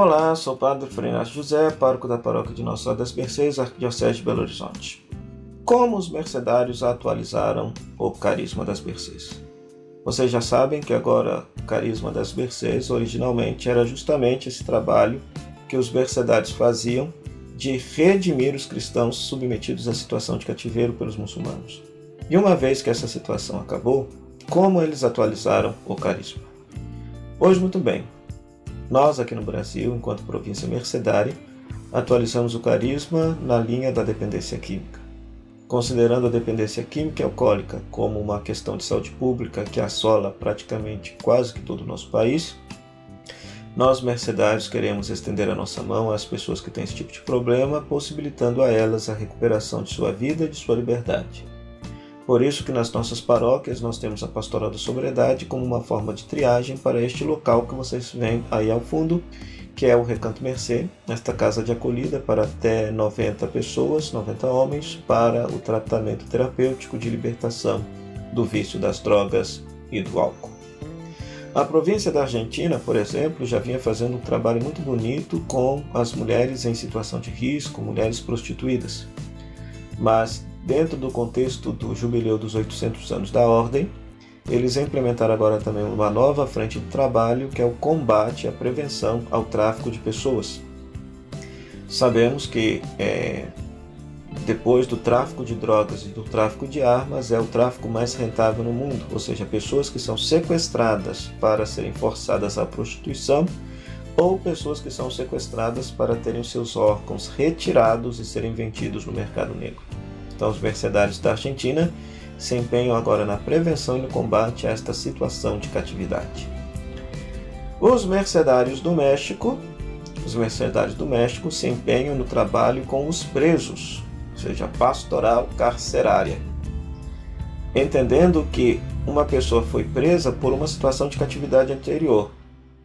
Olá, sou o Padre Frenato José, pároco da paróquia de Nossa Senhora das Mercês, Arquidiocese de Belo Horizonte. Como os mercedários atualizaram o carisma das Mercês? Vocês já sabem que agora o carisma das Mercês originalmente era justamente esse trabalho que os mercedários faziam de redimir os cristãos submetidos à situação de cativeiro pelos muçulmanos. E uma vez que essa situação acabou, como eles atualizaram o carisma? Hoje, muito bem, nós aqui no Brasil, enquanto província mercedária, atualizamos o carisma na linha da dependência química. Considerando a dependência química e alcoólica como uma questão de saúde pública que assola praticamente quase que todo o nosso país, nós mercedários queremos estender a nossa mão às pessoas que têm esse tipo de problema, possibilitando a elas a recuperação de sua vida e de sua liberdade. Por isso que nas nossas paróquias nós temos a Pastoral da Sobriedade como uma forma de triagem para este local que vocês veem aí ao fundo, que é o Recanto Mercê, esta casa de acolhida para até 90 pessoas, 90 homens, para o tratamento terapêutico de libertação do vício das drogas e do álcool. A província da Argentina, por exemplo, já vinha fazendo um trabalho muito bonito com as mulheres em situação de risco, mulheres prostituídas. Mas Dentro do contexto do jubileu dos 800 anos da Ordem, eles implementaram agora também uma nova frente de trabalho que é o combate à prevenção ao tráfico de pessoas. Sabemos que é, depois do tráfico de drogas e do tráfico de armas, é o tráfico mais rentável no mundo, ou seja, pessoas que são sequestradas para serem forçadas à prostituição ou pessoas que são sequestradas para terem seus órgãos retirados e serem vendidos no mercado negro. Então, os mercedários da Argentina se empenham agora na prevenção e no combate a esta situação de catividade. Os mercedários do México, os mercedários do México se empenham no trabalho com os presos, ou seja, pastoral carcerária, entendendo que uma pessoa foi presa por uma situação de catividade anterior,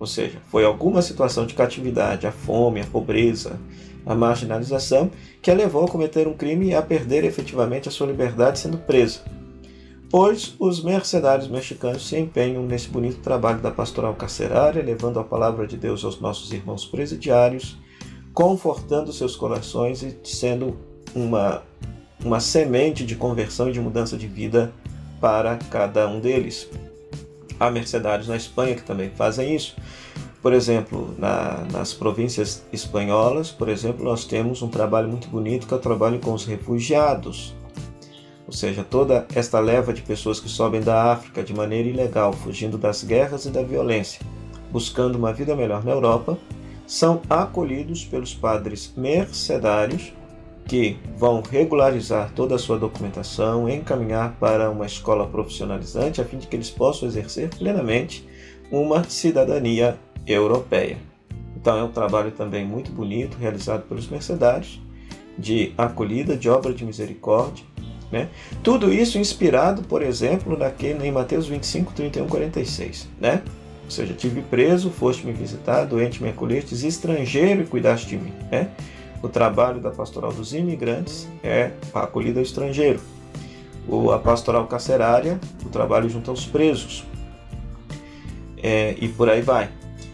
ou seja, foi alguma situação de catividade, a fome, a pobreza, a marginalização, que a levou a cometer um crime e a perder efetivamente a sua liberdade sendo presa. Pois os mercenários mexicanos se empenham nesse bonito trabalho da pastoral carcerária, levando a palavra de Deus aos nossos irmãos presidiários, confortando seus corações e sendo uma, uma semente de conversão e de mudança de vida para cada um deles. Há mercenários na Espanha que também fazem isso. Por exemplo, na, nas províncias espanholas, por exemplo, nós temos um trabalho muito bonito que é o trabalho com os refugiados. Ou seja, toda esta leva de pessoas que sobem da África de maneira ilegal, fugindo das guerras e da violência, buscando uma vida melhor na Europa, são acolhidos pelos padres mercedários que vão regularizar toda a sua documentação, encaminhar para uma escola profissionalizante a fim de que eles possam exercer plenamente uma cidadania europeia. Então é um trabalho também muito bonito realizado pelos mercedários de acolhida, de obra de misericórdia. Né? Tudo isso inspirado, por exemplo, naquele, em Mateus 25, 31, 46. Né? Ou seja, tive preso, foste me visitar, doente me acolhestes, estrangeiro e cuidaste de mim. Né? O trabalho da pastoral dos imigrantes é a acolhida ao estrangeiro. O, a pastoral carcerária, o trabalho junto aos presos. É, e por aí vai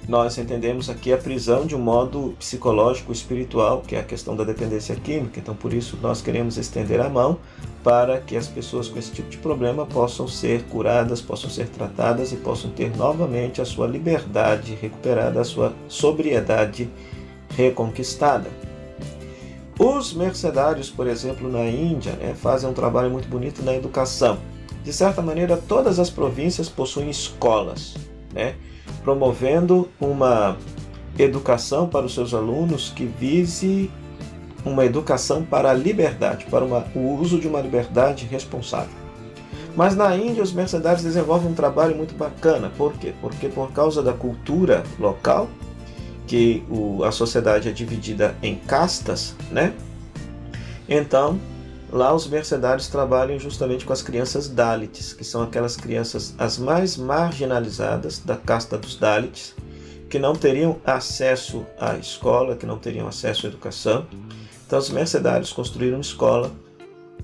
nós entendemos aqui a prisão de um modo psicológico, espiritual, que é a questão da dependência química. Então, por isso, nós queremos estender a mão para que as pessoas com esse tipo de problema possam ser curadas, possam ser tratadas e possam ter novamente a sua liberdade recuperada, a sua sobriedade reconquistada. Os mercedários, por exemplo, na Índia, né, fazem um trabalho muito bonito na educação. De certa maneira, todas as províncias possuem escolas, né? promovendo uma educação para os seus alunos que vise uma educação para a liberdade, para uma, o uso de uma liberdade responsável. Mas na Índia os mercenários desenvolvem um trabalho muito bacana. Por quê? Porque por causa da cultura local, que o, a sociedade é dividida em castas, né? Então Lá os mercenários trabalham justamente com as crianças Dalits, que são aquelas crianças as mais marginalizadas da casta dos Dalits, que não teriam acesso à escola, que não teriam acesso à educação. Então os mercenários construíram uma escola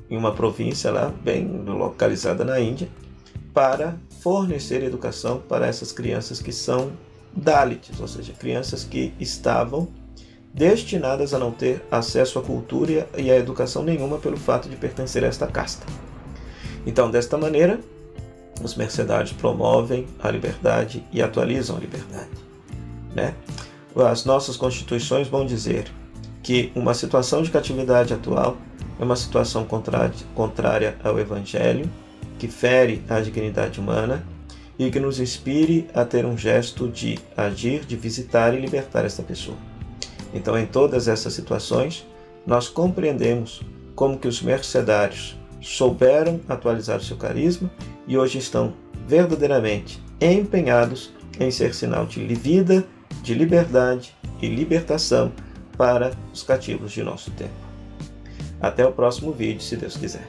em uma província lá, bem localizada na Índia, para fornecer educação para essas crianças que são Dalits, ou seja, crianças que estavam destinadas a não ter acesso à cultura e à educação nenhuma pelo fato de pertencer a esta casta. Então, desta maneira, os mercedários promovem a liberdade e atualizam a liberdade. Né? As nossas constituições vão dizer que uma situação de catividade atual é uma situação contrária ao Evangelho, que fere a dignidade humana e que nos inspire a ter um gesto de agir, de visitar e libertar esta pessoa. Então, em todas essas situações, nós compreendemos como que os mercedários souberam atualizar o seu carisma e hoje estão verdadeiramente empenhados em ser sinal de vida, de liberdade e libertação para os cativos de nosso tempo. Até o próximo vídeo, se Deus quiser.